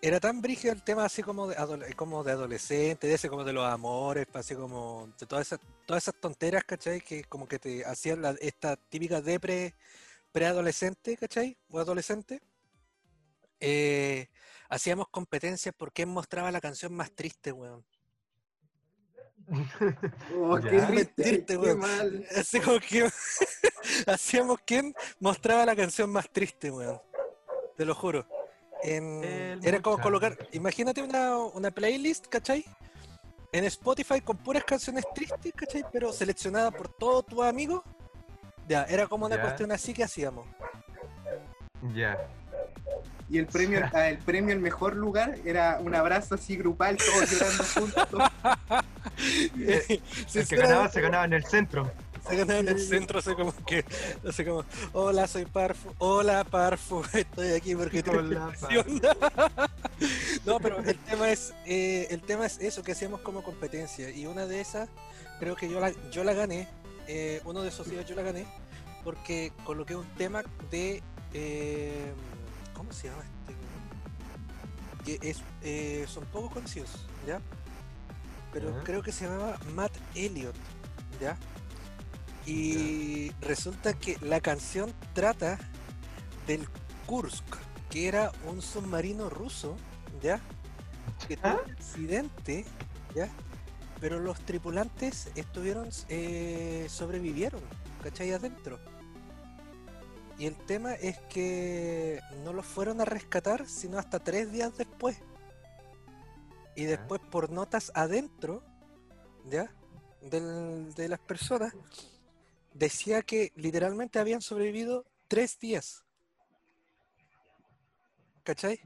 era tan brígido el tema así como de, como de adolescente, de ese como de los amores, así como de todas esas, todas esas tonteras, ¿cachai? Que como que te hacían la- esta típica depre preadolescente, ¿cachai? O adolescente. Eh, hacíamos competencias por quién mostraba la canción más triste, weón. oh, qué triste, Mentirte, qué weón. mal. Así como que hacíamos quién mostraba la canción más triste, weón. Te lo juro. En- El Era como colocar, imagínate una, una playlist, ¿cachai? En Spotify con puras canciones tristes, ¿cachai? Pero seleccionadas por todos tus amigos. Ya, era como una Ya. cuestión así que hacíamos. Ya. Y el premio, el premio al mejor lugar era un abrazo así grupal, todos llorando juntos. El que ganaba se ganaba en el centro. En el centro, así como que, así como, hola, soy Parfu, hola Parfu, estoy aquí porque tengo depresión". No, pero el tema es, eh, el tema es eso que hacíamos como competencia y una de esas, creo que yo la, yo la gané, eh, uno de esos días yo la gané porque coloqué un tema de, eh, ¿cómo se llama este? Que es, son poco conocidos, ¿ya? Pero creo que se llamaba Matt Elliot, ¿ya? Y resulta que la canción trata del Kursk, que era un submarino ruso, ¿ya? Que tuvo un accidente, ¿ya? Pero los tripulantes estuvieron, eh, sobrevivieron, ¿cachai? Adentro. Y el tema es que no los fueron a rescatar, sino hasta tres días después. Y después por notas adentro, ¿ya? Del- de las personas, decía que literalmente habían sobrevivido tres días. ¿Cachai?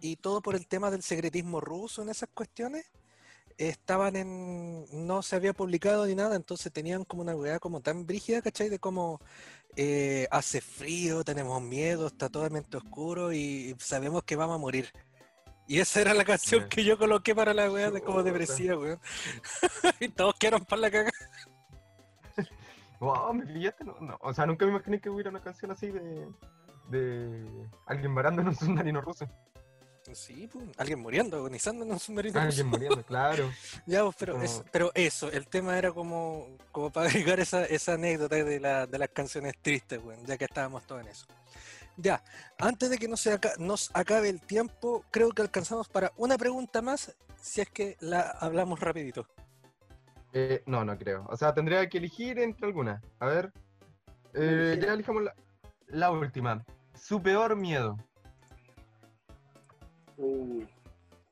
Y todo por el tema del secretismo ruso en esas cuestiones, estaban en. no se había publicado ni nada, entonces tenían como una weá como tan brígida, ¿cachai? De como eh, hace frío, tenemos miedo, está totalmente oscuro y sabemos que vamos a morir. Y esa era la canción que yo coloqué para la weá de como depresiva, weón. y todos quedaron para la cagada. Wow, me pillaste. No, no, O sea, nunca me imaginé que hubiera una canción así de. de. alguien varando en un submarino ruso. Sí, pues, alguien muriendo, agonizando en un submarino. ruso. Alguien muriendo, claro. Ya, pues, pero, Como- eso, pero eso, el tema era como, como para agregar esa, esa anécdota de, la- de las canciones tristes, weón, ya que estábamos todos en eso. Ya, antes de que no se aca- nos acabe el tiempo, creo que alcanzamos para una pregunta más, si es que la hablamos rapidito. Eh, no, no creo. O sea, tendría que elegir entre algunas. A ver. Eh, ya elijamos la, la última. Su peor miedo. Uh,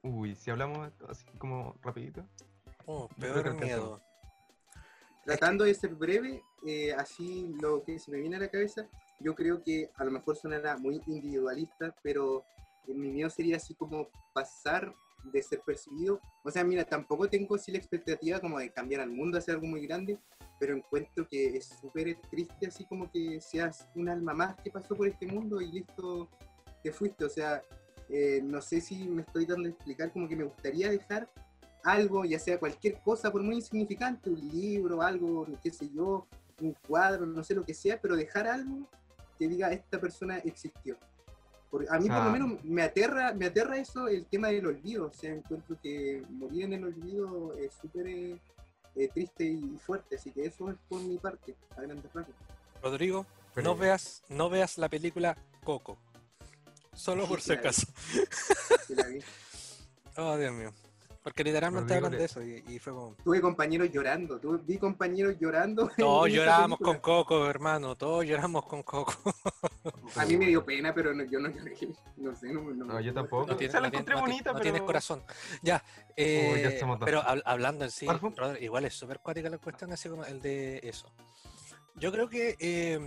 Uy, si hablamos así como rapidito. Oh, peor miedo. tratando de ser breve, eh, así lo que se me viene a la cabeza, yo creo que a lo mejor sonará muy individualista, pero mi miedo sería así como pasar de ser percibido. O sea, mira, tampoco tengo así la expectativa como de cambiar al mundo, hacer algo muy grande, pero encuentro que es súper triste así como que seas un alma más que pasó por este mundo y listo, te fuiste. O sea, eh, no sé si me estoy dando a explicar como que me gustaría dejar algo, ya sea cualquier cosa, por muy insignificante, un libro, algo, qué sé yo, un cuadro, no sé lo que sea, pero dejar algo que diga esta persona existió. Porque a mí por lo menos me aterra, me aterra eso el tema del olvido, o sea, encuentro que morir en el olvido es súper eh, triste y fuerte, así que eso es por mi parte, a grandes rasgos. Rodrigo, Pero- no veas, no veas la película Coco. Solo Sí, por si acaso. Sí la vi. Oh, Dios mío. Porque literalmente hablan de eso y, y fue como... Tuve compañeros llorando, tuve, vi compañeros llorando. Todos lloramos con. Coco, hermano. Todos lloramos con Coco. A mí me dio pena, pero no- yo no lloré. No sé, no, no, No, yo tampoco. No O tienes, sea, la encontré no ti- bonita, no tienes pero- corazón. Ya, eh, pero hab- hablando en sí. Rodri, igual es súper cuática la cuestión, así como el de eso. Yo creo que eh,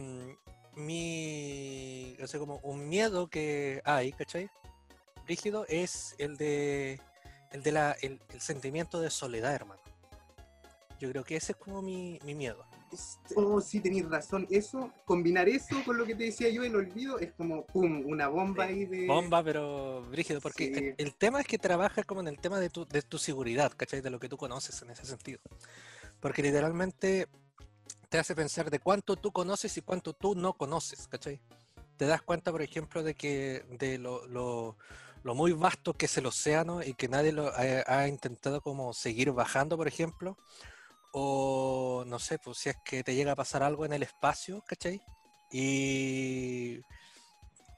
mi, o sea, como un miedo que hay, ¿cachai? Rígido es el de, el de la, el, el sentimiento de soledad, hermano. Yo creo que ese es como mi, mi miedo. Oh, sí, tenéis razón. Eso, combinar eso con lo que te decía yo, el olvido, es como, pum, una bomba ahí de... Bomba, pero brígido, porque Sí. el, el tema es que trabaja como en el tema de tu, de tu seguridad, ¿cachai? De lo que tú conoces en ese sentido. Porque literalmente te hace pensar de cuánto tú conoces y cuánto tú no conoces, ¿cachai? Te das cuenta, por ejemplo, de que de lo, lo- lo muy vasto que es el océano y que nadie lo ha, ha intentado como seguir bajando, por ejemplo. O no sé, pues si es que te llega a pasar algo en el espacio, ¿cachai? Y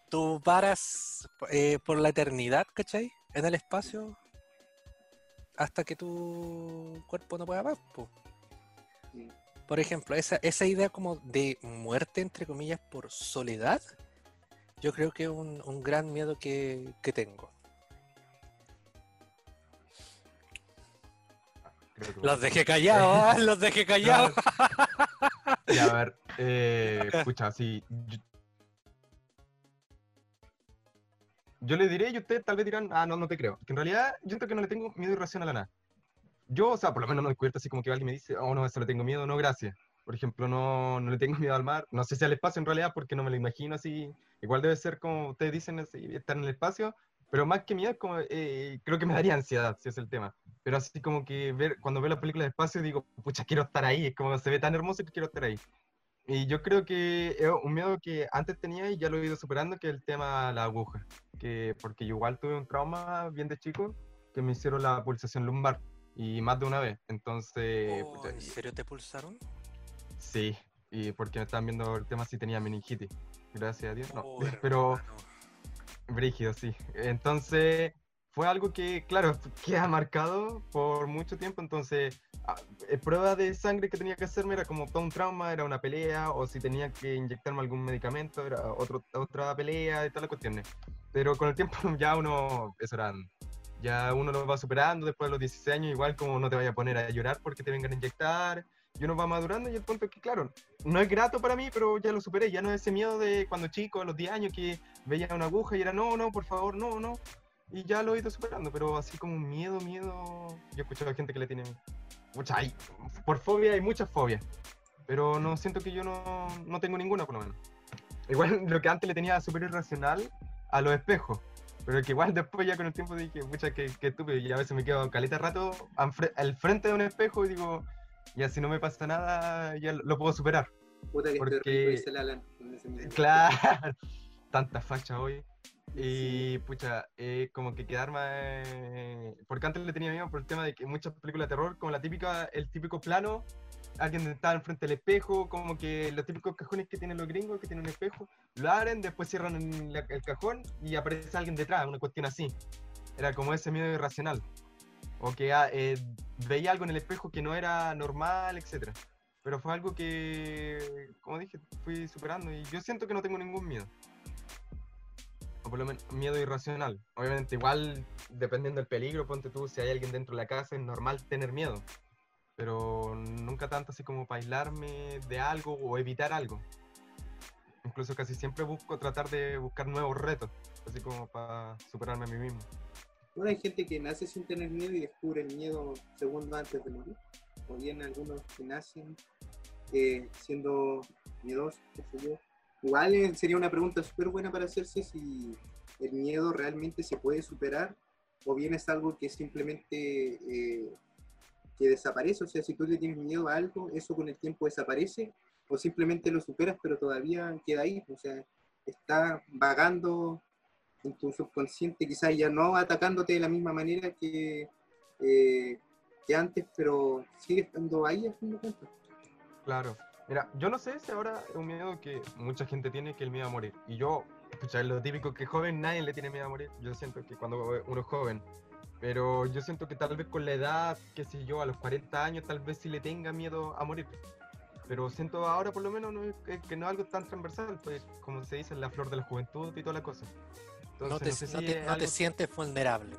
tú paras eh, por la eternidad, ¿cachai? En el espacio hasta que tu cuerpo no pueda más. po. Por ejemplo, esa, esa idea como de muerte, entre comillas, por soledad, yo creo que es un, un gran miedo que, que tengo. Creo que- Los dejé callados, ¿ah? los dejé callados. Y a ver, eh, escucha, sí. Yo, yo le diré y ustedes tal vez dirán, ah, no, no te creo. Que en realidad yo siento que no le tengo miedo irracional a nada. Yo, o sea, por lo menos no descubierto así como que alguien me dice, oh, no, eso le tengo miedo, no, gracias. Por ejemplo, no, no le tengo miedo al mar. No sé si al espacio en realidad, porque no me lo imagino así. Igual debe ser como ustedes dicen, estar en el espacio. Pero más que miedo, como, eh, creo que me daría ansiedad, si es el tema. Pero así como que ver, cuando veo la película de espacio digo, pucha, quiero estar ahí. Es como se ve tan hermoso que quiero estar ahí. Y yo creo que es un miedo que antes tenía y ya lo he ido superando, que es el tema de la aguja. Que, porque yo igual tuve un trauma bien de chico, que me hicieron la pulsación lumbar. Y más de una vez. Entonces, Oh, ¿En serio te pulsaron? Sí. Y porque me estaban viendo el tema si tenía meningitis. Gracias a Dios. No. Oh, Pero. Brígido, sí. Entonces, fue algo que, claro, queda marcado por mucho tiempo. Entonces, ah, eh, prueba de sangre que tenía que hacerme era como todo un trauma, era una pelea, o si tenía que inyectarme algún medicamento, era otro, otra pelea y todas las cuestiones. Pero con el tiempo ya uno, eso era, ya uno lo va superando, después de los 16 años, igual como no te vaya a poner a llorar porque te vengan a inyectar, y uno va madurando y el punto es que, claro, no es grato para mí, pero ya lo superé, ya no es ese miedo de cuando chico, a los 10 años, que veía una aguja y era, no, no, por favor, no, no. y ya lo he ido superando, pero así como miedo, miedo, yo he escuchado a gente que le tiene mucha, hay, por fobia hay muchas fobias, pero no siento que yo no, no tengo ninguna por lo menos. Igual lo que antes le tenía súper irracional a los espejos, pero que igual después ya con el tiempo dije, mucha que, que estúpido, y a veces me quedo caleta rato al frente de un espejo y digo, ya si no me pasa nada, ya lo puedo superar. Puta que porque... la Claro, tanta facha hoy. Y pucha, eh, como que quedarme. Eh, porque antes le tenía miedo por el tema de que muchas películas de terror, como la típica, el típico plano, alguien está enfrente del espejo, como que los típicos cajones que tienen los gringos, que tienen un espejo, lo abren, después cierran el, cajón y aparece alguien detrás, una cuestión así. Era como ese miedo irracional. O que ah, eh, veía algo en el espejo que no era normal, etc. Pero fue algo que, como dije, fui superando y yo siento que no tengo ningún miedo o por lo menos miedo irracional. Obviamente, igual dependiendo del peligro, ponte tú, si hay alguien dentro de la casa, es normal tener miedo, pero nunca tanto así como para aislarme de algo o evitar algo. Incluso casi siempre busco tratar de buscar nuevos retos, así como para superarme a mí mismo. Bueno, hay gente que nace sin tener miedo y descubre el miedo segundos antes de morir. O bien algunos que nacen eh, siendo miedosos, Igual eh, sería una pregunta súper buena para hacerse si el miedo realmente se puede superar o bien es algo que simplemente eh, que desaparece. O sea, si tú le tienes miedo a algo, eso con el tiempo desaparece o simplemente lo superas, pero todavía queda ahí. O sea, está vagando en tu subconsciente, quizás ya no atacándote de la misma manera que, eh, que antes, pero sigue estando ahí a fin de cuentas. Claro. Mira, yo no sé si ahora es un miedo que mucha gente tiene, que el miedo a morir. Y yo, escucha, lo típico que joven nadie le tiene miedo a morir. Yo siento que cuando uno es joven. Pero yo siento que tal vez con la edad, qué sé yo, a los 40 años, tal vez sí le tenga miedo a morir. Pero siento ahora por lo menos que, no es algo tan transversal, pues como se dice, la flor de la juventud y toda la cosa. No te, no te sientes vulnerable.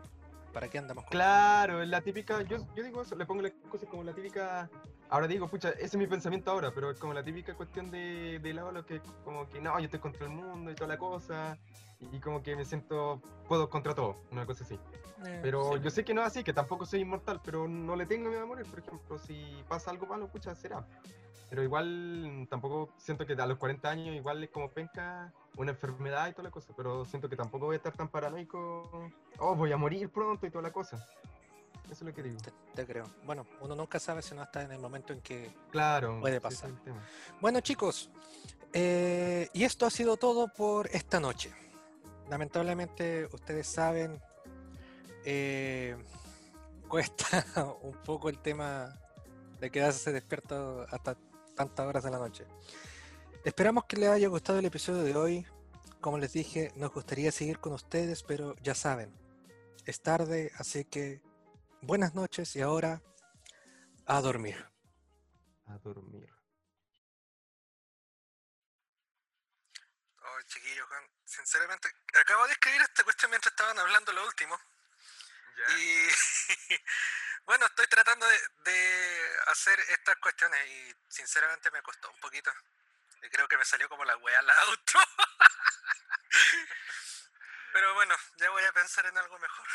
¿Para qué andamos con Claro, la típica, yo, yo digo eso, le pongo las cosas como la típica, ahora digo, pucha, ese es mi pensamiento ahora, pero es como la típica cuestión de, de lado, lo que como que no, yo estoy contra el mundo y toda la cosa, y, como que me siento, puedo contra todo, una cosa así. Eh, pero yo sé que no es así, que tampoco soy inmortal, pero no le tengo miedo a morir, por ejemplo, si pasa algo malo, pucha, será. Pero igual tampoco siento que a los 40 años igual es como penca una enfermedad y toda la cosa, pero siento que tampoco voy a estar tan paranoico, oh, voy a morir pronto y toda la cosa. Eso es lo que digo. Te, creo. Bueno, uno nunca sabe si no está en el momento en que claro, puede pasar. bueno, chicos, eh, y esto ha sido todo por esta noche. Lamentablemente, ustedes saben, eh, cuesta un poco el tema de quedarse despierto hasta tantas horas de la noche. Esperamos que les haya gustado el episodio de hoy. Como les dije, nos gustaría seguir con ustedes, pero ya saben, es tarde, así que buenas noches y ahora a dormir. A dormir. Oh, chiquillos, sinceramente, acabo de escribir esta cuestión mientras estaban hablando lo último. Y bueno, estoy tratando de, de hacer estas cuestiones y sinceramente me costó un poquito creo que me salió como la wea al auto. Pero bueno, ya voy a pensar en algo mejor.